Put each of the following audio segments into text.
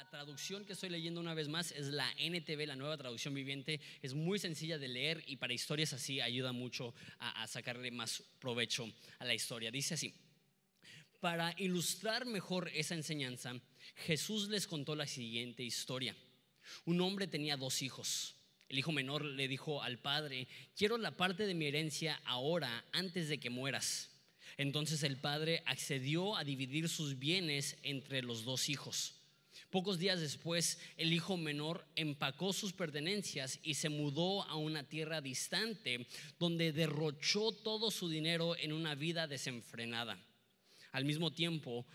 La traducción que estoy leyendo una vez más es la NTV, la nueva traducción viviente. Es muy sencilla de leer y para historias así ayuda mucho a, a sacarle más provecho a la historia. Dice así, para ilustrar mejor esa enseñanza, Jesús les contó la siguiente historia. Un hombre tenía dos hijos. El hijo menor le dijo al padre, quiero la parte de mi herencia ahora, antes de que mueras. Entonces el padre accedió a dividir sus bienes entre los dos hijos. Pocos días después, el hijo menor empacó sus pertenencias y se mudó a una tierra distante, donde derrochó todo su dinero en una vida desenfrenada. Al mismo tiempo,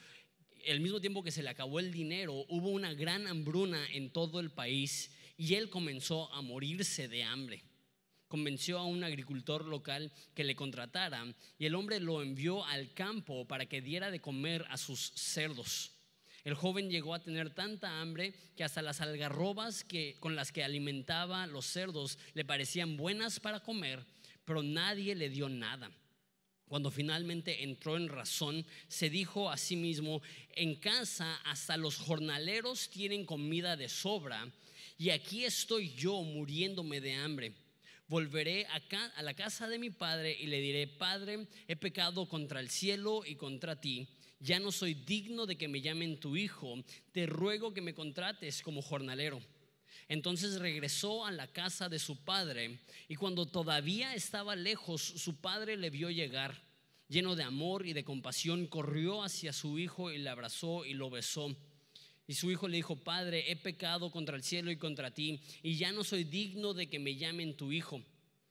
el mismo tiempo que se le acabó el dinero, hubo una gran hambruna en todo el país y él comenzó a morirse de hambre. Convenció a un agricultor local que le contratara y el hombre lo envió al campo para que diera de comer a sus cerdos. El joven llegó a tener tanta hambre que hasta las algarrobas que, con las que alimentaba los cerdos le parecían buenas para comer, pero nadie le dio nada. Cuando finalmente entró en razón, se dijo a sí mismo, en casa hasta los jornaleros tienen comida de sobra y aquí estoy yo muriéndome de hambre. Volveré a la casa de mi padre y le diré, Padre, he pecado contra el cielo y contra ti ya no soy digno de que me llamen tu hijo, te ruego que me contrates como jornalero. Entonces regresó a la casa de su padre y cuando todavía estaba lejos, su padre le vio llegar. Lleno de amor y de compasión, corrió hacia su hijo y le abrazó y lo besó. Y su hijo le dijo, Padre, he pecado contra el cielo y contra ti, y ya no soy digno de que me llamen tu hijo.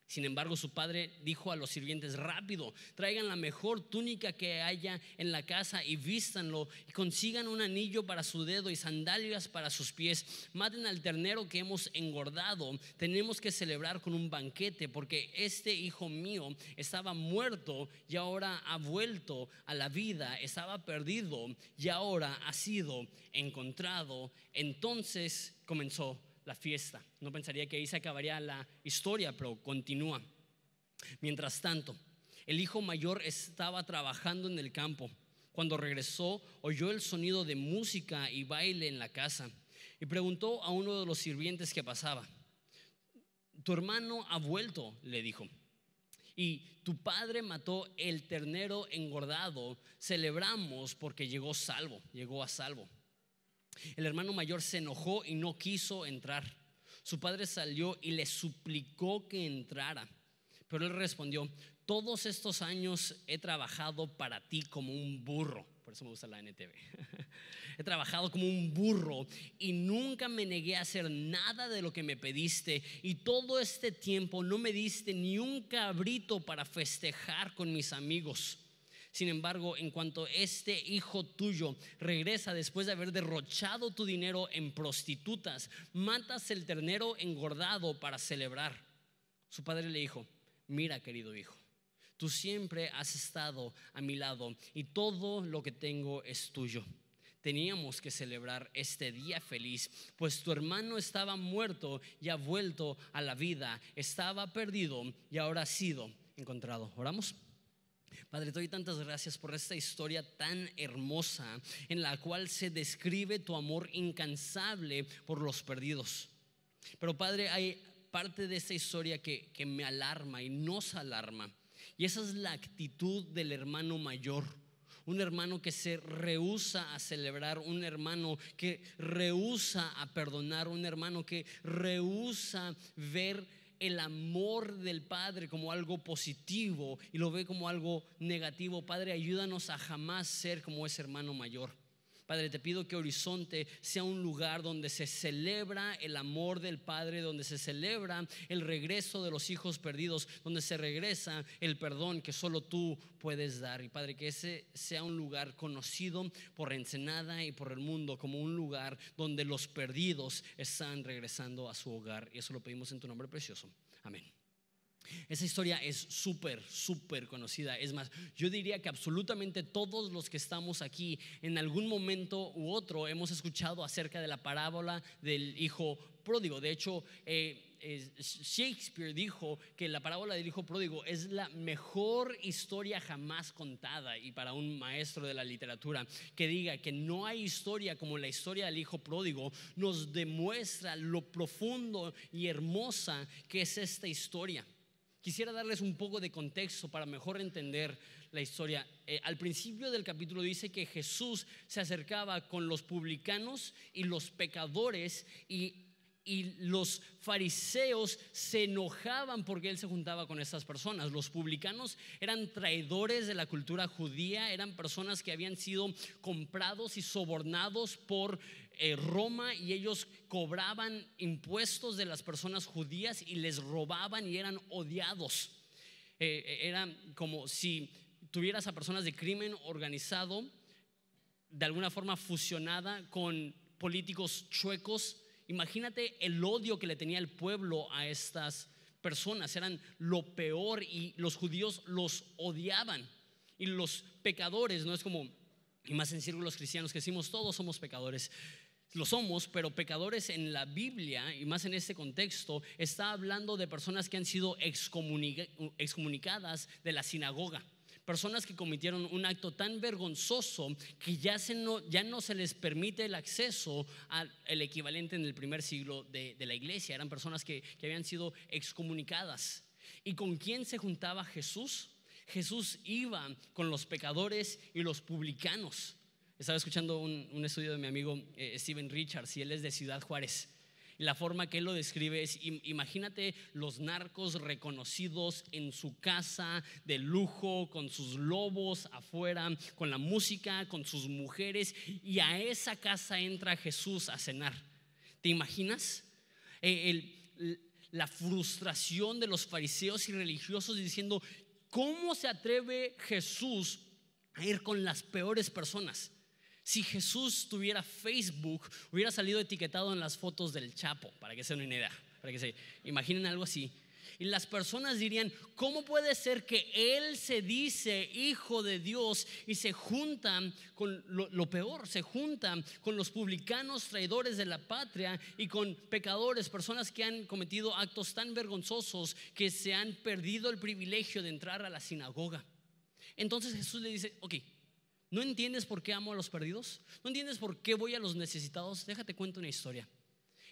Sin embargo, su padre dijo a los sirvientes, rápido, traigan la mejor túnica que haya en la casa y vístanlo y consigan un anillo para su dedo y sandalias para sus pies. Maten al ternero que hemos engordado. Tenemos que celebrar con un banquete porque este hijo mío estaba muerto y ahora ha vuelto a la vida. Estaba perdido y ahora ha sido encontrado. Entonces comenzó la fiesta. No pensaría que ahí se acabaría la historia, pero continúa. Mientras tanto, el hijo mayor estaba trabajando en el campo. Cuando regresó, oyó el sonido de música y baile en la casa y preguntó a uno de los sirvientes que pasaba. Tu hermano ha vuelto, le dijo. Y tu padre mató el ternero engordado. Celebramos porque llegó salvo, llegó a salvo. El hermano mayor se enojó y no quiso entrar. Su padre salió y le suplicó que entrara. Pero él respondió, todos estos años he trabajado para ti como un burro. Por eso me gusta la NTV. He trabajado como un burro y nunca me negué a hacer nada de lo que me pediste. Y todo este tiempo no me diste ni un cabrito para festejar con mis amigos. Sin embargo, en cuanto este hijo tuyo regresa después de haber derrochado tu dinero en prostitutas, matas el ternero engordado para celebrar. Su padre le dijo, mira querido hijo, tú siempre has estado a mi lado y todo lo que tengo es tuyo. Teníamos que celebrar este día feliz, pues tu hermano estaba muerto y ha vuelto a la vida, estaba perdido y ahora ha sido encontrado. ¿Oramos? Padre, te doy tantas gracias por esta historia tan hermosa en la cual se describe tu amor incansable por los perdidos. Pero Padre, hay parte de esta historia que, me alarma y nos alarma. Y esa es la actitud del hermano mayor. Un hermano que se rehúsa a celebrar, un hermano que rehúsa a perdonar, un hermano que rehúsa ver el amor del Padre como algo positivo y lo ve como algo negativo. Padre, ayúdanos a jamás ser como ese hermano mayor. Padre, te pido que Horizonte sea un lugar donde se celebra el amor del Padre, donde se celebra el regreso de los hijos perdidos, donde se regresa el perdón que solo tú puedes dar. Y Padre, que ese sea un lugar conocido por Ensenada y por el mundo como un lugar donde los perdidos están regresando a su hogar. Y eso lo pedimos en tu nombre precioso. Amén. Esa historia es súper, súper conocida. Es más, yo diría que absolutamente todos los que estamos aquí en algún momento u otro hemos escuchado acerca de la parábola del hijo pródigo. De hecho, eh, Shakespeare dijo que la parábola del hijo pródigo es la mejor historia jamás contada. Y para un maestro de la literatura que diga que no hay historia como la historia del hijo pródigo, nos demuestra lo profundo y hermosa que es esta historia. Quisiera darles un poco de contexto para mejor entender la historia. Eh, al principio del capítulo dice que Jesús se acercaba con los publicanos y los pecadores y, y los fariseos se enojaban porque él se juntaba con estas personas. Los publicanos eran traidores de la cultura judía, eran personas que habían sido comprados y sobornados por eh, Roma y ellos cobraban impuestos de las personas judías y les robaban y eran odiados. Eh, eh, era como si tuvieras a personas de crimen organizado de alguna forma fusionada con políticos chuecos. Imagínate el odio que le tenía el pueblo a estas personas. Eran lo peor y los judíos los odiaban. Y los pecadores, no es como, y más en círculos cristianos que decimos, todos somos pecadores lo somos, pero pecadores en la Biblia, y más en este contexto, está hablando de personas que han sido excomunicadas de la sinagoga. Personas que cometieron un acto tan vergonzoso que ya, no, ya no se les permite el acceso al equivalente en el primer siglo de, la iglesia. Eran personas que, que habían sido excomunicadas. ¿Y con quién se juntaba Jesús? Jesús iba con los pecadores y los publicanos. Estaba escuchando un, estudio de mi amigo eh, Steven Richards y él es de Ciudad Juárez. La forma que él lo describe es, imagínate los narcos reconocidos en su casa de lujo, con sus lobos afuera, con la música, con sus mujeres, y a esa casa entra Jesús a cenar. ¿Te imaginas? Eh, la frustración de los fariseos y religiosos diciendo, ¿cómo se atreve Jesús a ir con las peores personas? Si Jesús tuviera Facebook, hubiera salido etiquetado en las fotos del Chapo, para que se den una idea, para que se imaginen algo así. Y las personas dirían, ¿cómo puede ser que Él se dice hijo de Dios y se junta con lo, peor? Se junta con los publicanos traidores de la patria y con pecadores, personas que han cometido actos tan vergonzosos que se han perdido el privilegio de entrar a la sinagoga. Entonces Jesús le dice, ok, ¿No entiendes por qué amo a los perdidos? ¿No entiendes por qué voy a los necesitados? Déjate cuento una historia.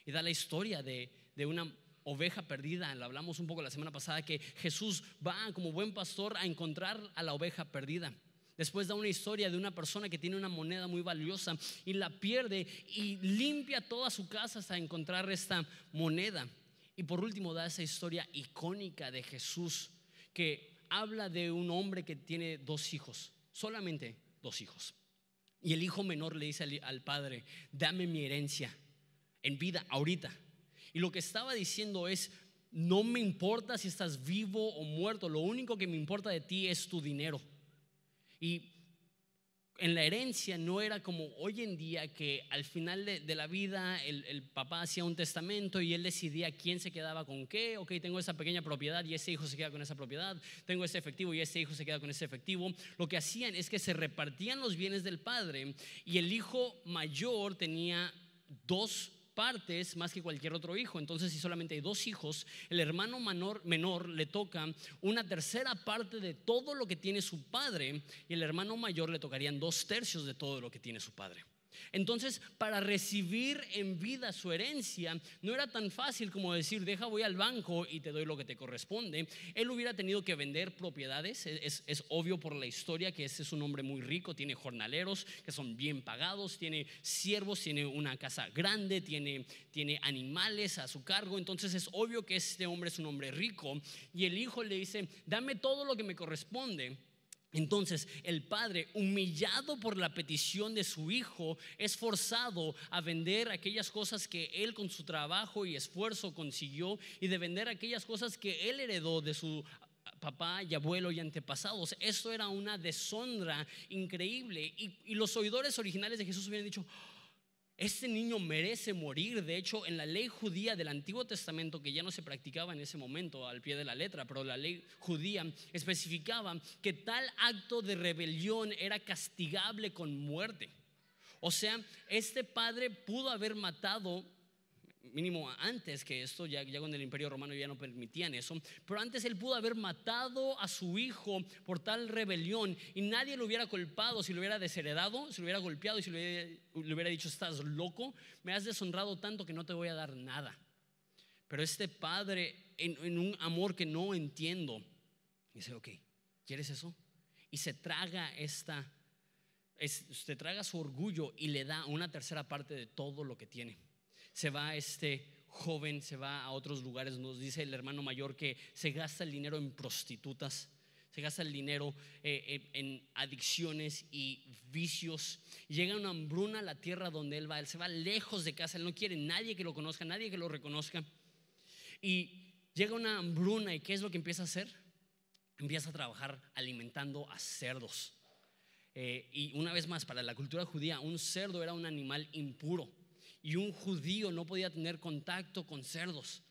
Y da la historia de, una oveja perdida. Lo hablamos un poco la semana pasada que Jesús va como buen pastor a encontrar a la oveja perdida. Después da una historia de una persona que tiene una moneda muy valiosa y la pierde y limpia toda su casa hasta encontrar esta moneda. Y por último da esa historia icónica de Jesús que habla de un hombre que tiene dos hijos, solamente dos hijos. Y el hijo menor le dice al, padre, dame mi herencia en vida, ahorita. Y lo que estaba diciendo es, no me importa si estás vivo o muerto, lo único que me importa de ti es tu dinero. Y en la herencia no era como hoy en día que al final de, la vida el, papá hacía un testamento y él decidía quién se quedaba con qué. Ok, tengo esa pequeña propiedad y ese hijo se queda con esa propiedad. Tengo ese efectivo y ese hijo se queda con ese efectivo. Lo que hacían es que se repartían los bienes del padre y el hijo mayor tenía dos partes más que cualquier otro hijo. Entonces, si solamente hay dos hijos, el hermano menor, menor le toca una tercera parte de todo lo que tiene su padre y el hermano mayor le tocarían dos tercios de todo lo que tiene su padre. Entonces, para recibir en vida su herencia, no era tan fácil como decir, deja, voy al banco y te doy lo que te corresponde. Él hubiera tenido que vender propiedades. Es, es obvio por la historia que este es un hombre muy rico, tiene jornaleros que son bien pagados, tiene siervos, tiene una casa grande, tiene, tiene animales a su cargo. Entonces es obvio que este hombre es un hombre rico. Y el hijo le dice, dame todo lo que me corresponde entonces el padre, humillado por la petición de su hijo, es forzado a vender aquellas cosas que él con su trabajo y esfuerzo consiguió y de vender aquellas cosas que él heredó de su papá y abuelo y antepasados. Esto era una deshonra increíble. Y, los oidores originales de Jesús hubieran dicho, este niño merece morir. De hecho, en la ley judía del Antiguo Testamento, que ya no se practicaba en ese momento al pie de la letra, pero la ley judía especificaba que tal acto de rebelión era castigable con muerte. O sea, este padre pudo haber matado mínimo antes que esto, ya, ya con el imperio romano ya no permitían eso, pero antes él pudo haber matado a su hijo por tal rebelión y nadie lo hubiera culpado si lo hubiera desheredado, si lo hubiera golpeado y si le hubiera, dicho, estás loco, me has deshonrado tanto que no te voy a dar nada. Pero este padre, en, un amor que no entiendo, dice, ok, ¿quieres eso? Y se traga esta, se traga su orgullo y le da una tercera parte de todo lo que tiene se va este joven, se va a otros lugares. Nos dice el hermano mayor que se gasta el dinero en prostitutas, se gasta el dinero eh, en adicciones y vicios. Llega una hambruna a la tierra donde él va, él se va lejos de casa, él no quiere nadie que lo conozca, nadie que lo reconozca. Y llega una hambruna y ¿qué es lo que empieza a hacer? Empieza a trabajar alimentando a cerdos. Eh, y una vez más, para la cultura judía, un cerdo era un animal impuro y un judío no podía tener contacto con cerdos.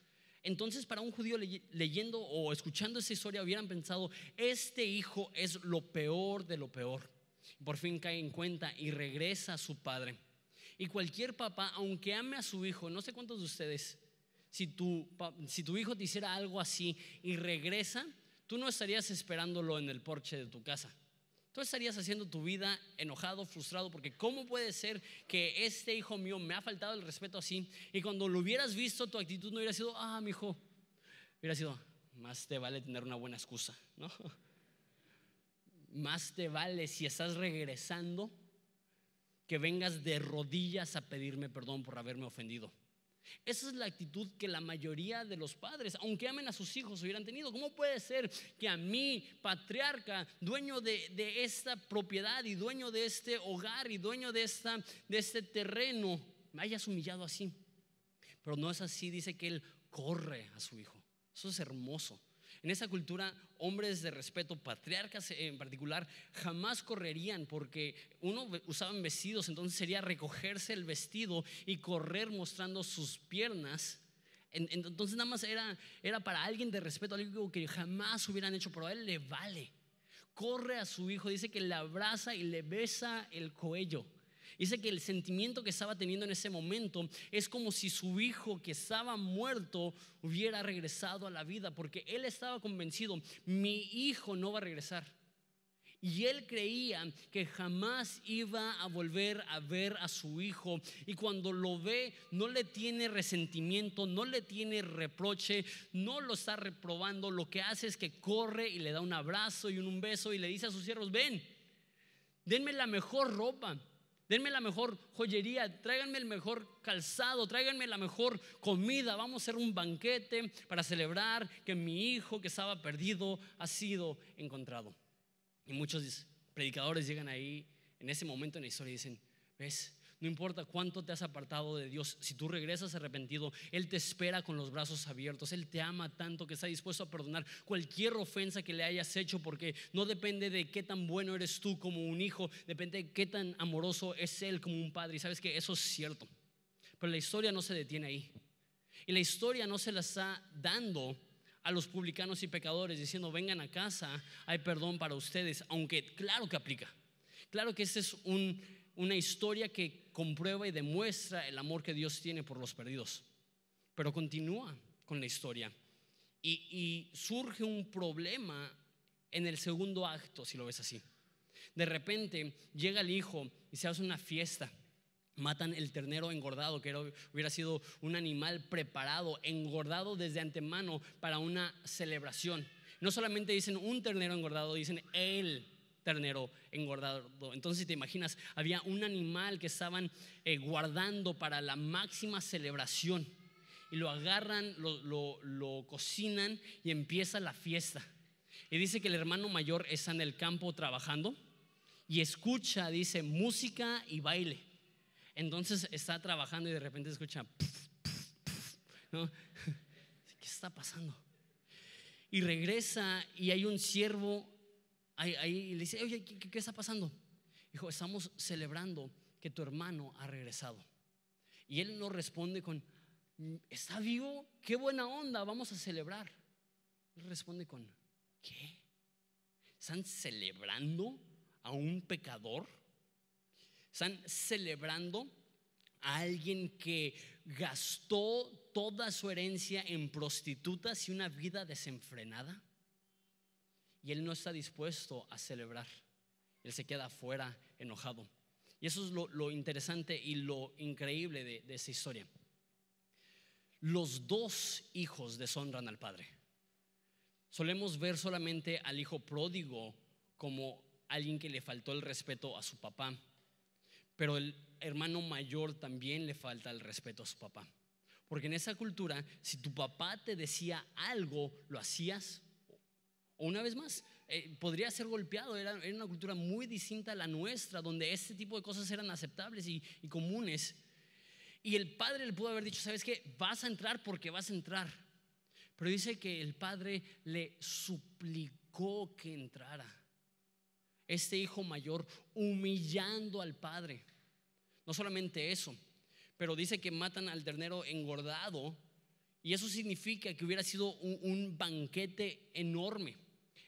Entonces para un judío leyendo o escuchando esa historia hubieran pensado, este hijo es lo peor de lo peor. Por fin cae en cuenta y regresa a su padre. Y cualquier papá, aunque ame a su hijo, no sé cuántos de ustedes, si tu, si tu hijo te hiciera algo así y regresa, tú no estarías esperándolo en el porche de tu casa. Tú estarías haciendo tu vida enojado, frustrado, porque ¿cómo puede ser que este hijo mío me ha faltado el respeto así? Y cuando lo hubieras visto, tu actitud no hubiera sido, ah, mi hijo, hubiera sido, más te vale tener una buena excusa, ¿no? Más te vale si estás regresando que vengas de rodillas a pedirme perdón por haberme ofendido. Esa es la actitud que la mayoría de los padres, aunque amen a sus hijos, hubieran tenido. ¿Cómo puede ser que a mí, patriarca, dueño de, esta propiedad y dueño de este hogar y dueño de, esta, de este terreno, me hayas humillado así? Pero no es así, dice que él corre a su hijo. Eso es hermoso. En esa cultura, hombres de respeto, patriarcas en particular, jamás correrían porque uno usaban vestidos, entonces sería recogerse el vestido y correr mostrando sus piernas. Entonces nada más era, era para alguien de respeto, algo que jamás hubieran hecho, pero a él le vale. Corre a su hijo, dice que le abraza y le besa el cuello. Dice que el sentimiento que estaba teniendo en ese momento es como si su hijo que estaba muerto hubiera regresado a la vida, porque él estaba convencido, mi hijo no va a regresar. Y él creía que jamás iba a volver a ver a su hijo. Y cuando lo ve, no le tiene resentimiento, no le tiene reproche, no lo está reprobando. Lo que hace es que corre y le da un abrazo y un beso y le dice a sus siervos, ven, denme la mejor ropa denme la mejor joyería, tráiganme el mejor calzado, tráiganme la mejor comida, vamos a hacer un banquete para celebrar que mi hijo que estaba perdido ha sido encontrado. Y muchos predicadores llegan ahí en ese momento en la historia dicen, ¿ves? No importa cuánto te has apartado de Dios, si tú regresas arrepentido, Él te espera con los brazos abiertos. Él te ama tanto que está dispuesto a perdonar cualquier ofensa que le hayas hecho, porque no depende de qué tan bueno eres tú como un hijo, depende de qué tan amoroso es Él como un padre. Y sabes que eso es cierto. Pero la historia no se detiene ahí. Y la historia no se la está dando a los publicanos y pecadores diciendo, vengan a casa, hay perdón para ustedes, aunque claro que aplica. Claro que esta es una historia que comprueba y demuestra el amor que Dios tiene por los perdidos. Pero continúa con la historia. Y, surge un problema en el segundo acto, si lo ves así. De repente llega el hijo y se hace una fiesta Matan el ternero engordado, que hubiera sido un animal preparado, engordado desde antemano para una celebración. No solamente dicen un ternero engordado, dicen el ternero engordado. Entonces, si te imaginas, había un animal que estaban eh, guardando para la máxima celebración. Y lo agarran, lo, lo cocinan y empieza la fiesta. Y dice que el hermano mayor está en el campo trabajando y escucha, dice, música y baile. Entonces está trabajando y de repente escucha, ¿qué está pasando? Y regresa y hay un siervo ahí, le dice, oye, ¿qué, está pasando? Dijo, estamos celebrando que tu hermano ha regresado. Y él no responde con, ¿está vivo? Qué buena onda, vamos a celebrar. Él responde con, ¿qué? ¿Están celebrando a un pecador? Están celebrando a alguien que gastó toda su herencia en prostitutas y una vida desenfrenada. Y él no está dispuesto a celebrar. Él se queda afuera enojado. Y eso es lo, interesante y lo increíble de, de esa historia. Los dos hijos deshonran al padre. Solemos ver solamente al hijo pródigo como alguien que le faltó el respeto a su papá pero el hermano mayor también le falta el respeto a su papá. Porque en esa cultura, si tu papá te decía algo, lo hacías. Una vez más, eh, podría ser golpeado. Era, una cultura muy distinta a la nuestra, donde este tipo de cosas eran aceptables y, y comunes. Y el padre le pudo haber dicho, ¿sabes qué? Vas a entrar porque vas a entrar. Pero dice que el padre le suplicó que entrara. Este hijo mayor humillando al padre. No solamente eso, pero dice que matan al ternero engordado y eso significa que hubiera sido un, banquete enorme.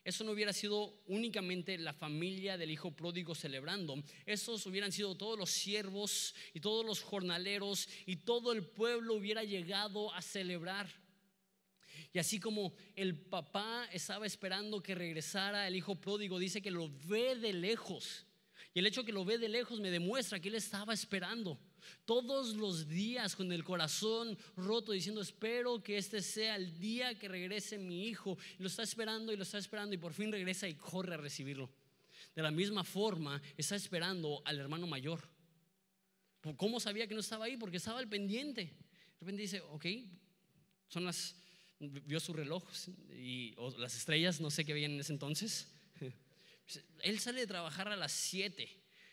Eso no hubiera sido únicamente la familia del hijo pródigo celebrando, esos hubieran sido todos los siervos y todos los jornaleros y todo el pueblo hubiera llegado a celebrar. Y así como el papá estaba esperando que regresara el hijo pródigo, dice que lo ve de lejos. Y el hecho que lo ve de lejos me demuestra que él estaba esperando. Todos los días con el corazón roto diciendo, espero que este sea el día que regrese mi hijo. Y lo está esperando y lo está esperando y por fin regresa y corre a recibirlo. De la misma forma está esperando al hermano mayor. ¿Cómo sabía que no estaba ahí? Porque estaba al pendiente. De repente dice, ok, son las, vio su reloj y, las estrellas, no sé qué veían en ese entonces. Él sale de trabajar a las 7.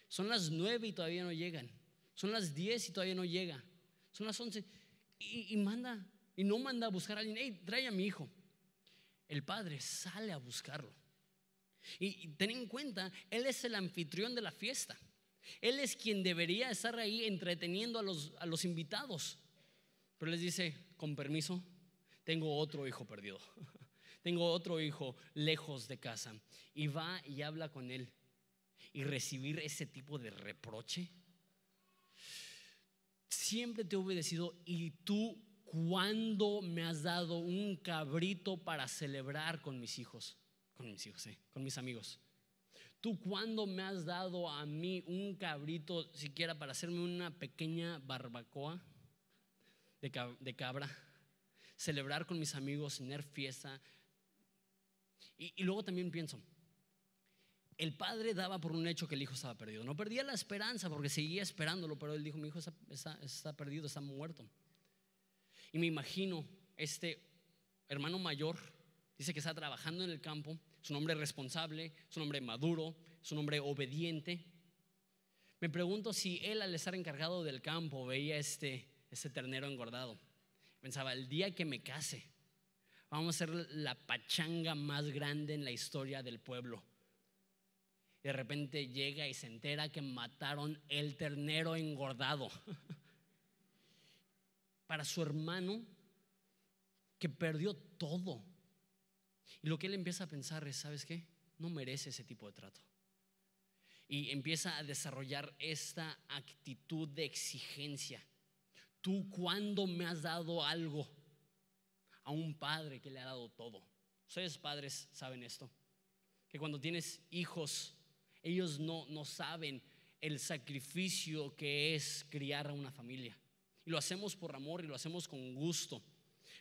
Son las 9 y todavía no llegan. Son las 10 y todavía no llega. Son las 11. Y, manda, y no manda a buscar a alguien. Hey, trae a mi hijo. El padre sale a buscarlo. Y, ten en cuenta, él es el anfitrión de la fiesta. Él es quien debería estar ahí entreteniendo a los, a los invitados. Pero les dice, con permiso, tengo otro hijo perdido. Tengo otro hijo lejos de casa y va y habla con él y recibir ese tipo de reproche. Siempre te he obedecido y tú cuando me has dado un cabrito para celebrar con mis hijos, con mis hijos, con mis amigos. Tú cuando me has dado a mí un cabrito, siquiera para hacerme una pequeña barbacoa de cabra, celebrar con mis amigos, tener fiesta, y, luego también pienso, el padre daba por un hecho que el hijo estaba perdido. No perdía la esperanza porque seguía esperándolo, pero él dijo, mi hijo está, está, perdido, está muerto. Y me imagino este hermano mayor, dice que está trabajando en el campo, es un hombre responsable, es un hombre maduro, es un hombre obediente. Me pregunto si él al estar encargado del campo veía este, este ternero engordado. Pensaba, el día que me case, vamos a ser la pachanga más grande en la historia del pueblo. De repente llega y se entera que mataron el ternero engordado. Para su hermano, que perdió todo. Y lo que él empieza a pensar es, ¿sabes qué? No merece ese tipo de trato y empieza a desarrollar esta actitud de exigencia. ¿Tú cuándo me has dado algo? A un padre que le ha dado todo. Ustedes padres saben esto. Que cuando tienes hijos, ellos no, no saben el sacrificio que es criar a una familia. Y lo hacemos por amor y lo hacemos con gusto.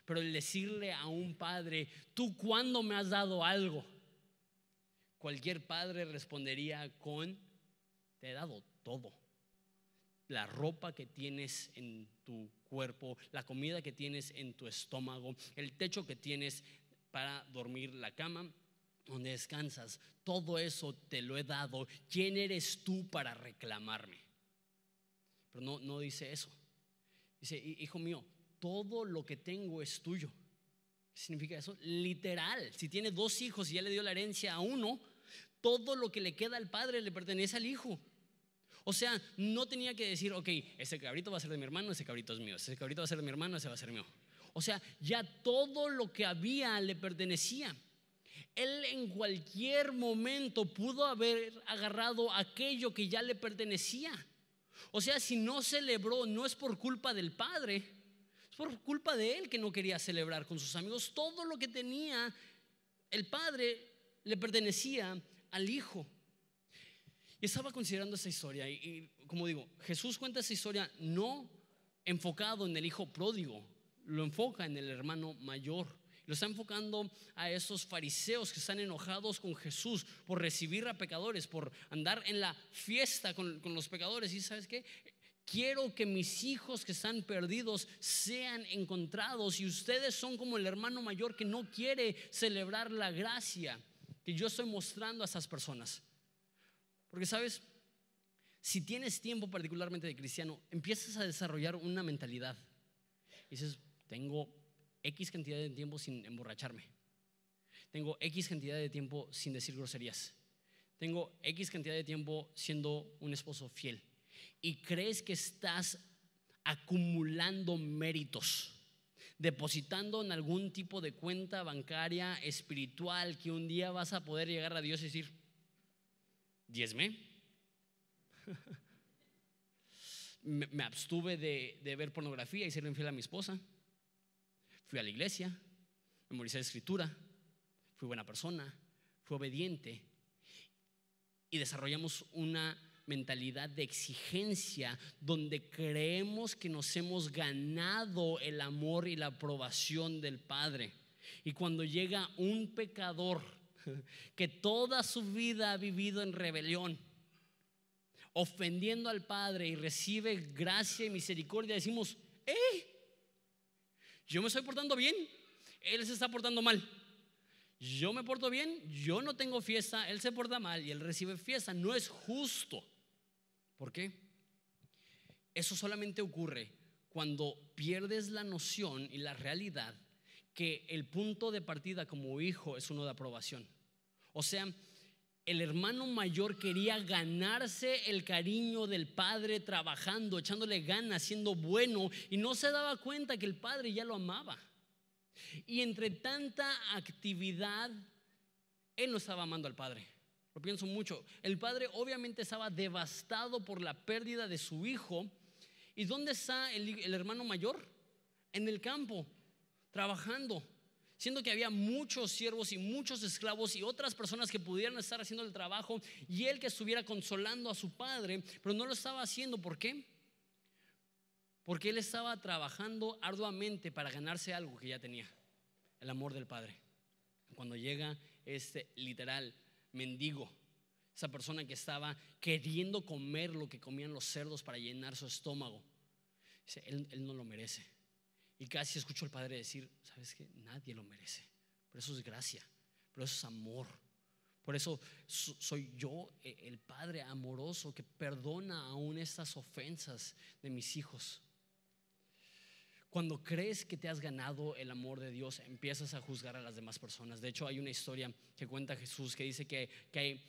Pero el decirle a un padre, ¿tú cuándo me has dado algo? cualquier padre respondería con, te he dado todo. La ropa que tienes en tu cuerpo, la comida que tienes en tu estómago, el techo que tienes para dormir, la cama donde descansas, todo eso te lo he dado. ¿Quién eres tú para reclamarme? Pero no, no dice eso. Dice, hijo mío, todo lo que tengo es tuyo. ¿Qué significa eso? Literal. Si tiene dos hijos y ya le dio la herencia a uno, todo lo que le queda al padre le pertenece al hijo. O sea, no tenía que decir, ok, ese cabrito va a ser de mi hermano, ese cabrito es mío, ese cabrito va a ser de mi hermano, ese va a ser mío. O sea, ya todo lo que había le pertenecía. Él en cualquier momento pudo haber agarrado aquello que ya le pertenecía. O sea, si no celebró, no es por culpa del padre, es por culpa de él que no quería celebrar con sus amigos. Todo lo que tenía el padre le pertenecía al Hijo. Y estaba considerando esa historia y, como digo, Jesús cuenta esa historia no enfocado en el hijo pródigo, lo enfoca en el hermano mayor. Lo está enfocando a esos fariseos que están enojados con Jesús por recibir a pecadores, por andar en la fiesta con, con los pecadores. Y sabes qué? Quiero que mis hijos que están perdidos sean encontrados y ustedes son como el hermano mayor que no quiere celebrar la gracia que yo estoy mostrando a esas personas. Porque sabes, si tienes tiempo particularmente de cristiano, empiezas a desarrollar una mentalidad. Y dices, tengo X cantidad de tiempo sin emborracharme. Tengo X cantidad de tiempo sin decir groserías. Tengo X cantidad de tiempo siendo un esposo fiel. Y crees que estás acumulando méritos depositando en algún tipo de cuenta bancaria espiritual que un día vas a poder llegar a Dios y decir, diezme. me, abstuve de, de, ver pornografía y ser infiel a mi esposa. Fui a la iglesia, memoricé la escritura, fui buena persona, fui obediente y desarrollamos una mentalidad de exigencia donde creemos que nos hemos ganado el amor y la aprobación del Padre. Y cuando llega un pecador que toda su vida ha vivido en rebelión, ofendiendo al Padre y recibe gracia y misericordia, decimos, ¡eh! Yo me estoy portando bien, Él se está portando mal. Yo me porto bien, yo no tengo fiesta, Él se porta mal y Él recibe fiesta. No es justo. ¿Por qué? Eso solamente ocurre cuando pierdes la noción y la realidad que el punto de partida como hijo es uno de aprobación. O sea, el hermano mayor quería ganarse el cariño del padre trabajando, echándole ganas, siendo bueno, y no se daba cuenta que el padre ya lo amaba. Y entre tanta actividad, él no estaba amando al padre pienso mucho. El padre obviamente estaba devastado por la pérdida de su hijo. ¿Y dónde está el, hermano mayor? En el campo, trabajando siendo que había muchos siervos y muchos esclavos y otras personas que pudieran estar haciendo el trabajo y él que estuviera consolando a su padre, pero no lo estaba haciendo. ¿Por qué? Porque él estaba trabajando arduamente para ganarse algo que ya tenía, el amor del padre. Cuando llega este literal mendigo, esa persona que estaba queriendo comer lo que comían los cerdos para llenar su estómago. Dice, él, no lo merece. Y casi escucho al padre decir, ¿sabes qué? Nadie lo merece. Pero eso es gracia, pero eso es amor. Por eso soy yo e, el padre amoroso que perdona aún estas ofensas de mis hijos. Cuando crees que te has ganado el amor de Dios, empiezas a juzgar a las demás personas. De hecho, hay una historia que cuenta Jesús que dice que, hay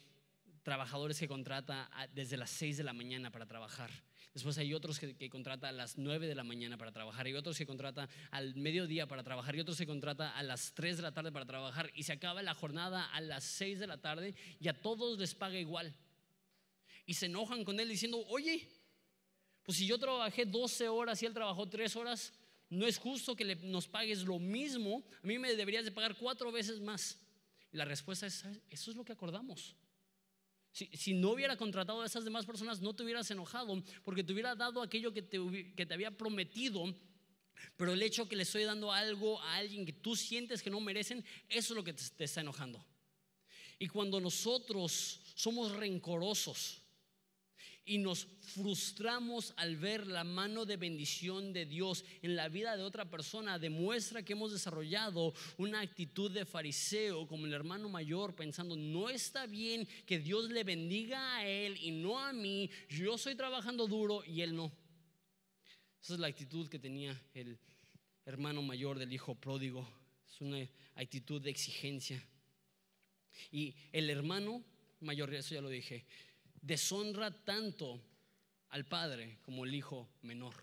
trabajadores que contrata desde las 6 de la mañana para trabajar. Después hay otros que, que, contrata a las 9 de la mañana para trabajar. Y otros que contrata al mediodía para trabajar. Y otros que contrata a las 3 de la tarde para trabajar. Y se acaba la jornada a las 6 de la tarde y a todos les paga igual. Y se enojan con él diciendo, oye, pues si yo trabajé 12 horas y él trabajó 3 horas, no es justo que nos pagues lo mismo, a mí me deberías de pagar cuatro veces más. Y la respuesta es, eso es lo que acordamos. Si, no hubiera contratado a esas demás personas, no te hubieras enojado porque te hubiera dado aquello que te, te había prometido. Pero el hecho que le estoy dando algo a alguien que tú sientes que no merecen, eso es lo que te está enojando. Y cuando nosotros somos rencorosos, y nos frustramos al ver la mano de bendición de Dios en la vida de otra persona, demuestra que hemos desarrollado una actitud de fariseo como el hermano mayor, pensando, no está bien que Dios le bendiga a él y no a mí, yo estoy trabajando duro y él no. Esa es la actitud que tenía el hermano mayor del hijo pródigo, es una actitud de exigencia. Y el hermano mayor, eso ya lo dije, deshonra tanto al padre como el hijo menor.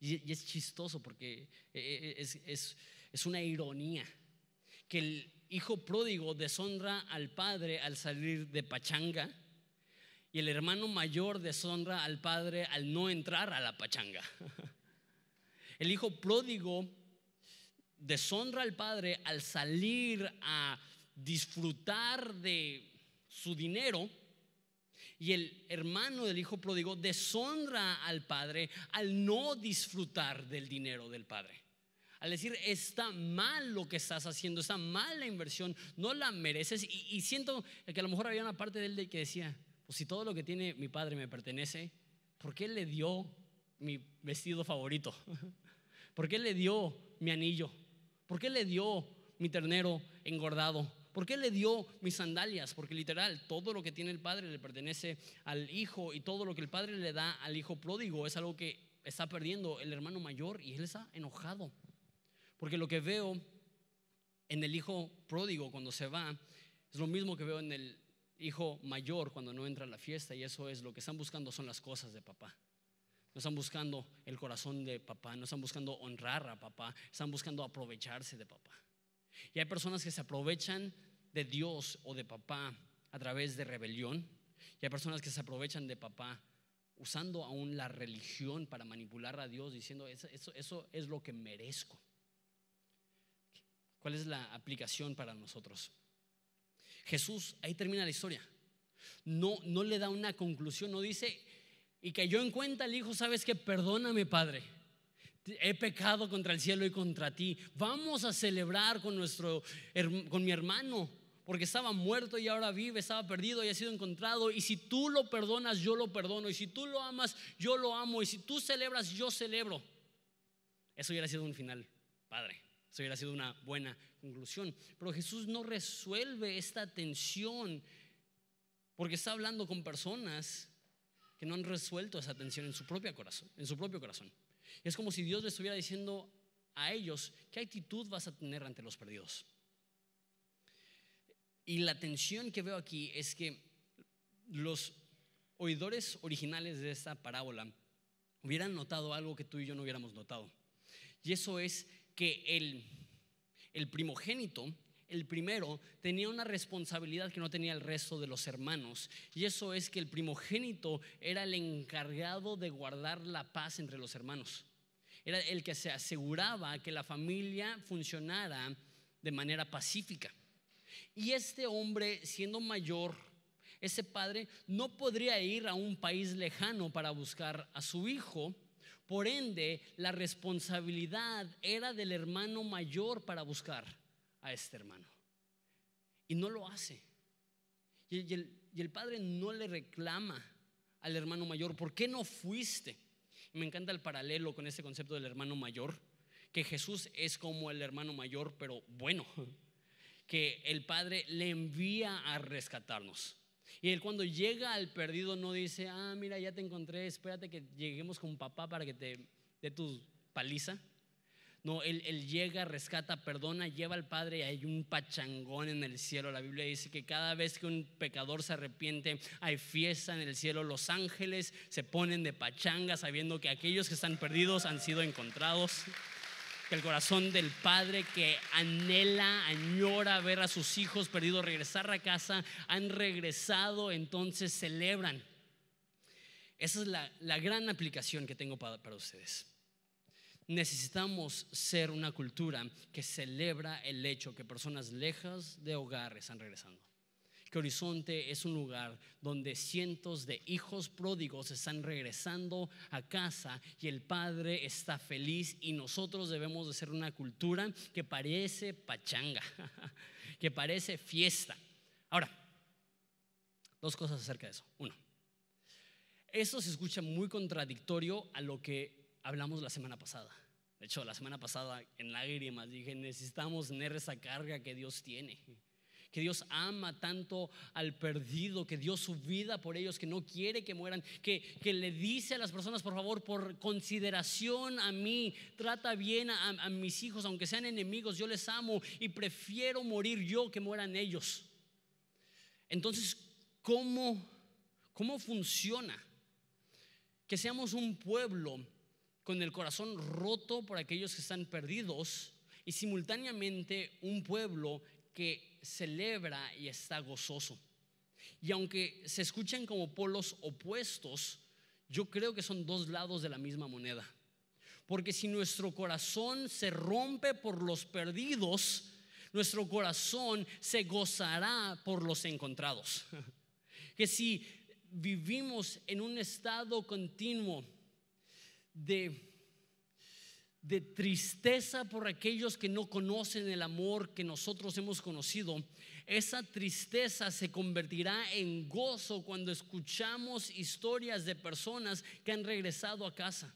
Y, es chistoso porque eh, eh, es, es una ironía que el hijo pródigo deshonra al padre al salir de pachanga y el hermano mayor deshonra al padre al no entrar a la pachanga. El hijo pródigo deshonra al padre al salir a disfrutar de su dinero y el hermano del hijo pródigo deshonra al padre al no disfrutar del dinero del padre. Al decir, está mal lo que estás haciendo, está mal la inversión, no la mereces. Y, siento que a lo mejor había una parte de él que decía, pues si todo lo que tiene mi padre me pertenece, ¿por qué le dio mi vestido favorito? ¿Por qué le dio mi anillo? ¿Por qué le dio mi ternero engordado? ¿Por qué le dio mis sandalias? Porque literal, todo lo que tiene el padre le pertenece al hijo y todo lo que el padre le da al hijo pródigo es algo que está perdiendo el hermano mayor y él está enojado. Porque lo que veo en el hijo pródigo cuando se va es lo mismo que veo en el hijo mayor cuando no entra a la fiesta y eso es lo que están buscando son las cosas de papá. No están buscando el corazón de papá, no están buscando honrar a papá, están buscando aprovecharse de papá. Y hay personas que se aprovechan de Dios o de papá a través de rebelión. Y hay personas que se aprovechan de papá usando aún la religión para manipular a Dios, diciendo, eso, eso, es lo que merezco. ¿Cuál es la aplicación para nosotros? Jesús, ahí termina la historia. No, no le da una conclusión, no dice, y yo en cuenta el Hijo, sabes que perdóname, Padre he pecado contra el cielo y contra ti. Vamos a celebrar con nuestro con mi hermano porque estaba muerto y ahora vive, estaba perdido y ha sido encontrado. Y si tú lo perdonas, yo lo perdono. Y si tú lo amas, yo lo amo. Y si tú celebras, yo celebro. Eso hubiera sido un final, Padre. Eso hubiera sido una buena conclusión. Pero Jesús no resuelve esta tensión porque está hablando con personas que no han resuelto esa tensión en su corazón, en su propio corazón. Es como si Dios le estuviera diciendo a ellos, ¿qué actitud vas a tener ante los perdidos? Y la tensión que veo aquí es que los oidores originales de esta parábola hubieran notado algo que tú y yo no hubiéramos notado. Y eso es que el, el primogénito, el primero, tenía una responsabilidad que no tenía el resto de los hermanos. Y eso es que el primogénito era el encargado de guardar la paz entre los hermanos. Era el que se aseguraba que la familia funcionara de manera pacífica. Y este hombre, siendo mayor, ese padre no podría ir a un país lejano para buscar a su hijo. Por ende, la responsabilidad era del hermano mayor para buscar a este hermano. Y no lo hace. Y el, padre no le reclama al hermano mayor, ¿por qué no fuiste? me encanta el paralelo con ese concepto del hermano mayor, que Jesús es como el hermano mayor, pero bueno que el Padre le envía a rescatarnos. Y él cuando llega al perdido no dice, ah, mira, ya te encontré, espérate que lleguemos con papá para que te dé tu paliza. No, él, llega, rescata, perdona, lleva al Padre y hay un pachangón en el cielo. La Biblia dice que cada vez que un pecador se arrepiente, hay fiesta en el cielo. Los ángeles se ponen de pachanga sabiendo que aquellos que están perdidos han sido encontrados. Que el corazón del Padre que anhela, añora ver a sus hijos perdidos regresar a casa, han regresado, entonces celebran. Esa es la, gran aplicación que tengo para ustedes necesitamos ser una cultura que celebra el hecho que personas lejas de hogar están regresando. Que Horizonte es un lugar donde cientos de hijos pródigos están regresando a casa y el padre está feliz y nosotros debemos de ser una cultura que parece pachanga, que parece fiesta. Ahora, dos cosas acerca de eso. Uno, eso se escucha muy contradictorio a lo que hablamos la semana pasada. De hecho, la semana pasada en lágrimas dije, necesitamos tener esa carga que Dios tiene. Que Dios ama tanto al perdido, que dio su vida por ellos, que no quiere que mueran, que, que le dice a las personas, por favor, por consideración a mí, trata bien a, a mis hijos, aunque sean enemigos, yo les amo y prefiero morir yo que mueran ellos. Entonces, ¿cómo, cómo funciona? Que seamos un pueblo con el corazón roto por aquellos que están perdidos y simultáneamente un pueblo que celebra y está gozoso. Y aunque se escuchen como polos opuestos, yo creo que son dos lados de la misma moneda. Porque si nuestro corazón se rompe por los perdidos, nuestro corazón se gozará por los encontrados. Que si vivimos en un estado continuo de, de tristeza por aquellos que no conocen el amor que nosotros hemos conocido, esa tristeza se convertirá en gozo cuando escuchamos historias de personas que han regresado a casa.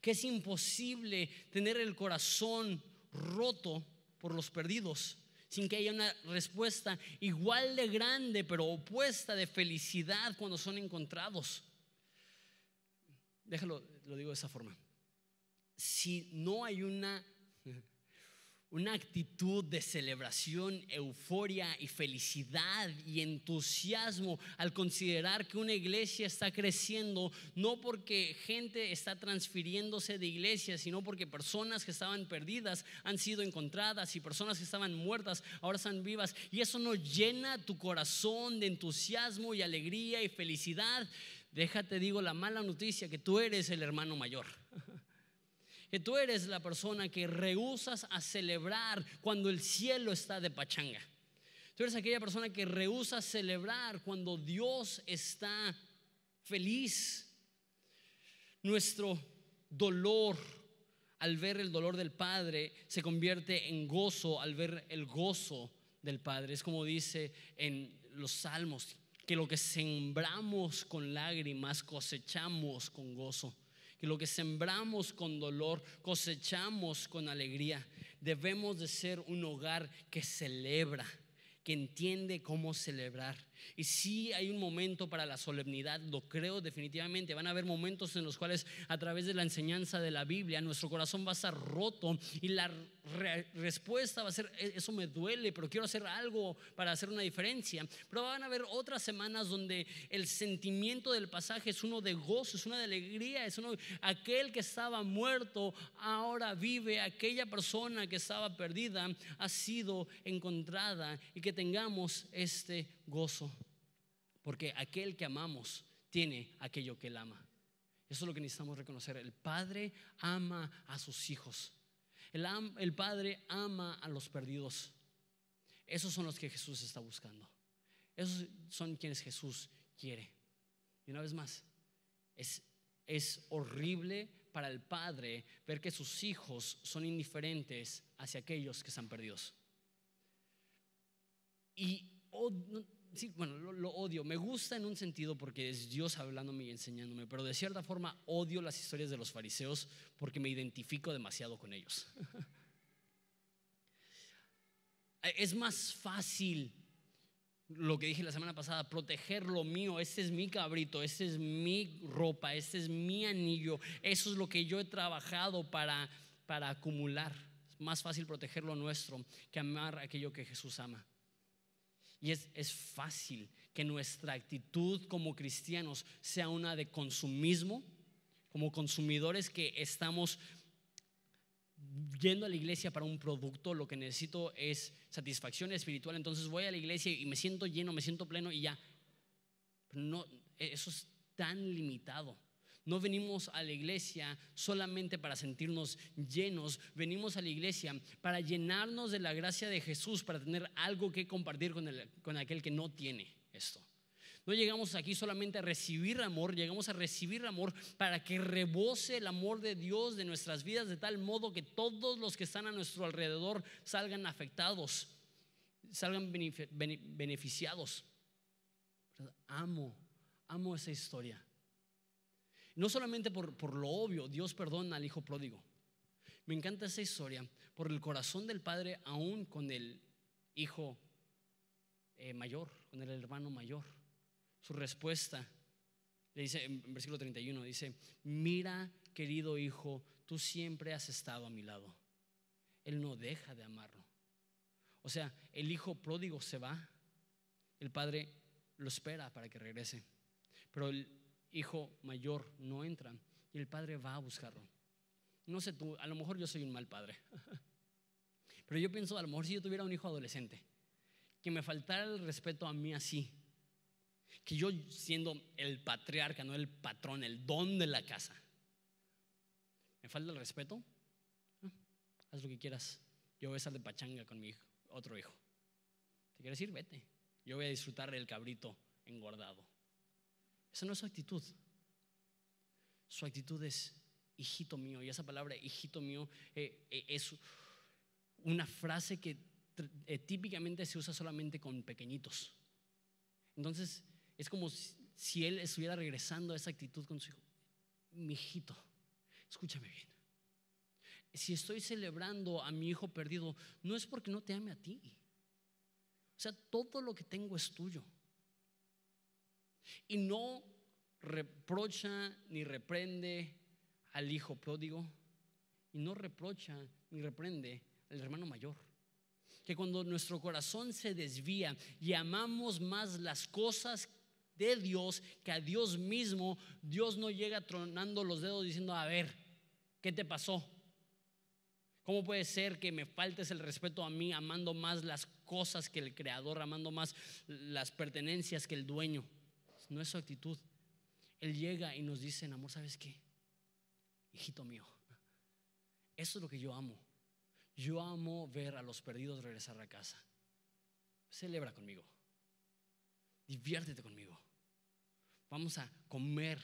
Que es imposible tener el corazón roto por los perdidos sin que haya una respuesta igual de grande pero opuesta de felicidad cuando son encontrados. Déjalo, lo digo de esa forma. Si no hay una, una actitud de celebración, euforia y felicidad y entusiasmo al considerar que una iglesia está creciendo, no porque gente está transfiriéndose de iglesia, sino porque personas que estaban perdidas han sido encontradas y personas que estaban muertas ahora están vivas. Y eso no llena tu corazón de entusiasmo y alegría y felicidad déjate digo la mala noticia que tú eres el hermano mayor. Que tú eres la persona que rehusas a celebrar cuando el cielo está de pachanga. Tú eres aquella persona que rehúsa celebrar cuando Dios está feliz. Nuestro dolor al ver el dolor del Padre se convierte en gozo al ver el gozo del Padre. Es como dice en los Salmos, que lo que sembramos con lágrimas cosechamos con gozo. Que lo que sembramos con dolor cosechamos con alegría. Debemos de ser un hogar que celebra, que entiende cómo celebrar. Y si hay un momento para la solemnidad, lo creo definitivamente. Van a haber momentos en los cuales a través de la enseñanza de la Biblia nuestro corazón va a estar roto y la respuesta va a ser, e-, eso me duele, pero quiero hacer algo para hacer una diferencia. Pero van a haber otras semanas donde el sentimiento del pasaje es uno de gozo, es una de alegría, es uno, aquel que estaba muerto ahora vive, aquella persona que estaba perdida ha sido encontrada y que tengamos este gozo. Porque aquel que amamos tiene aquello que él ama. Eso es lo que necesitamos reconocer. El Padre ama a sus hijos. El, Padre ama a los perdidos. Esos son los que Jesús está buscando. Esos son quienes Jesús quiere. Y una vez más, es, es horrible para el Padre ver que sus hijos son indiferentes hacia aquellos que están perdidos. Y oh, sí, bueno, lo, odio. Me gusta en un sentido porque es Dios hablándome y enseñándome, pero de cierta forma odio las historias de los fariseos porque me identifico demasiado con ellos. Es más fácil lo que dije la semana pasada, proteger lo mío, este es mi cabrito, este es mi ropa, este es mi anillo, eso es lo que yo he trabajado para, para acumular. Es más fácil proteger lo nuestro que amar aquello que Jesús ama. Y es, es fácil que nuestra actitud como cristianos sea una de consumismo, como consumidores que estamos yendo a la iglesia para un producto, lo que necesito es satisfacción espiritual, entonces voy a la iglesia y me siento lleno, me siento pleno y ya. no, eso es tan limitado. No venimos a la iglesia solamente para sentirnos llenos, venimos a la iglesia para llenarnos de la gracia de Jesús, para tener algo que compartir con, con aquel que no tiene esto. No llegamos aquí solamente a recibir amor, llegamos a recibir amor para que rebose el amor de Dios de nuestras vidas de tal modo que todos los que están a nuestro alrededor salgan afectados, salgan beneficiados. Amo, amo esa historia. No solamente por, por lo obvio, Dios perdona al hijo pródigo. Me encanta esa historia por el corazón del padre aún con el hijo eh, mayor, con el hermano mayor su respuesta. Le dice en versículo 31, dice, mira querido hijo, tú siempre has estado a mi lado. Él no deja de amarlo. O sea, el hijo pródigo se va, el padre lo espera para que regrese, pero el hijo mayor no entra y el padre va a buscarlo. No sé tú, a lo mejor yo soy un mal padre, pero yo pienso, a lo mejor si yo tuviera un hijo adolescente, que me faltara el respeto a mí así, que yo siendo el patriarca, no el patrón, el don de la casa, ¿me falta el respeto? Ah, haz lo que quieras. Yo voy a estar de pachanga con mi otro hijo. ¿Te quieres ir? Vete. Yo voy a disfrutar del cabrito engordado. Esa no es su actitud. Su actitud es hijito mío. Y esa palabra hijito mío eh, eh, es una frase que eh, típicamente se usa solamente con pequeñitos. Entonces, es como si él estuviera regresando a esa actitud con su hijo. Mi hijito, escúchame bien. Si estoy celebrando a mi hijo perdido, no es porque no te ame a ti. O sea, todo lo que tengo es tuyo. Y no reprocha ni reprende al hijo pródigo. Y no reprocha ni reprende al hermano mayor que cuando nuestro corazón se desvía y amamos más las cosas de Dios que a Dios mismo, Dios no llega tronando los dedos diciendo, a ver, ¿qué te pasó? ¿Cómo puede ser que me faltes el respeto a mí amando más las cosas que el creador, amando más las pertenencias que el dueño? No es su actitud. Él llega y nos dice en amor, ¿sabes qué? Hijito mío, eso es lo que yo amo. Yo amo ver a los perdidos regresar a casa. Celebra conmigo. Diviértete conmigo. Vamos a comer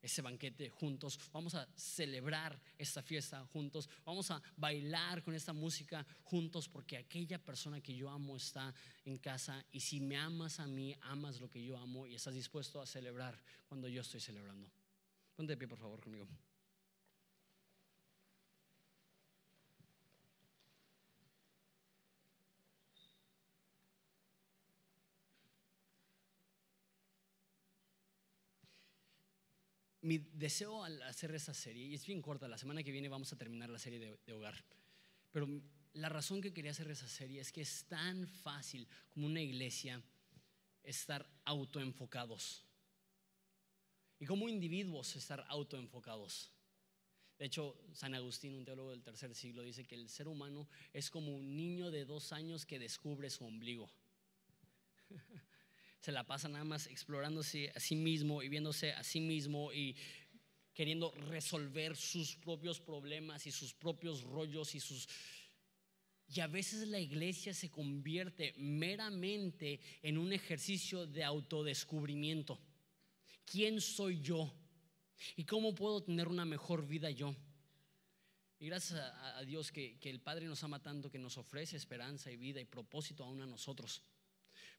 ese banquete juntos, vamos a celebrar esta fiesta juntos, vamos a bailar con esta música juntos porque aquella persona que yo amo está en casa y si me amas a mí, amas lo que yo amo y estás dispuesto a celebrar cuando yo estoy celebrando. Ponte de pie por favor conmigo. Mi deseo al hacer esa serie, y es bien corta, la semana que viene vamos a terminar la serie de, hogar, pero la razón que quería hacer esa serie es que es tan fácil como una iglesia estar autoenfocados y como individuos estar autoenfocados. De hecho, San Agustín, un teólogo del tercer siglo, dice que el ser humano es como un niño de dos años que descubre su ombligo. se la pasa nada más explorándose a sí mismo y viéndose a sí mismo y queriendo resolver sus propios problemas y sus propios rollos y sus... Y a veces la iglesia se convierte meramente en un ejercicio de autodescubrimiento. ¿Quién soy yo? ¿Y cómo puedo tener una mejor vida yo? Y gracias a, Dios que, que el Padre nos ama tanto, que nos ofrece esperanza y vida y propósito aún a nosotros.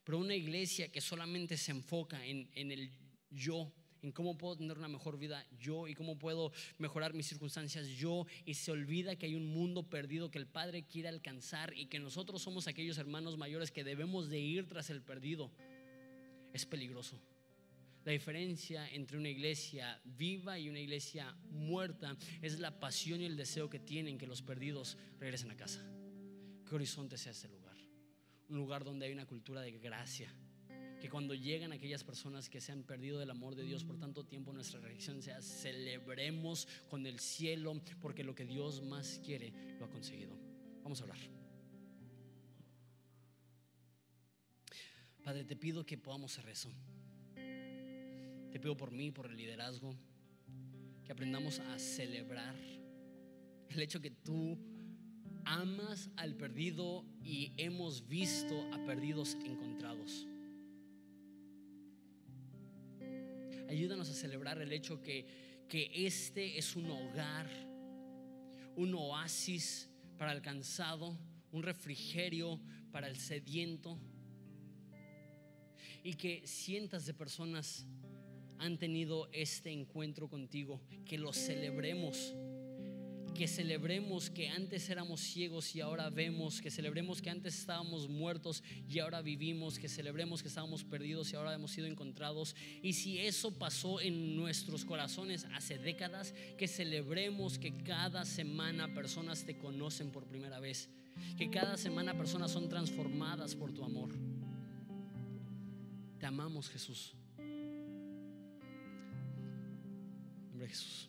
Pero una iglesia que solamente se enfoca en, el yo, en cómo puedo tener una mejor vida yo y cómo puedo mejorar mis circunstancias yo y se olvida que hay un mundo perdido que el Padre quiere alcanzar y que nosotros somos aquellos hermanos mayores que debemos de ir tras el perdido. Es peligroso. La diferencia entre una iglesia viva y una iglesia muerta es la pasión y el deseo que tienen que los perdidos regresen a casa. Que Horizonte sea ese lugar. Un lugar donde hay una cultura de gracia. Que cuando llegan aquellas personas que se han perdido del amor de Dios por tanto tiempo, nuestra reacción sea celebremos con el cielo porque lo que Dios más quiere lo ha conseguido. Vamos a hablar. Padre, te pido que podamos hacer eso. Te pido por mí, por el liderazgo, que aprendamos a celebrar el hecho que tú amas al perdido y hemos visto a perdidos encontrados. Ayúdanos a celebrar el hecho que, que este es un hogar, un oasis para el cansado, un refrigerio para el sediento y que cientos de personas han tenido este encuentro contigo, que lo celebremos. Que celebremos que antes éramos ciegos y ahora vemos, que celebremos que antes estábamos muertos y ahora vivimos, que celebremos que estábamos perdidos y ahora hemos sido encontrados. Y si eso pasó en nuestros corazones hace décadas, que celebremos que cada semana personas te conocen por primera vez, que cada semana personas son transformadas por tu amor. Te amamos Jesús. Jesús.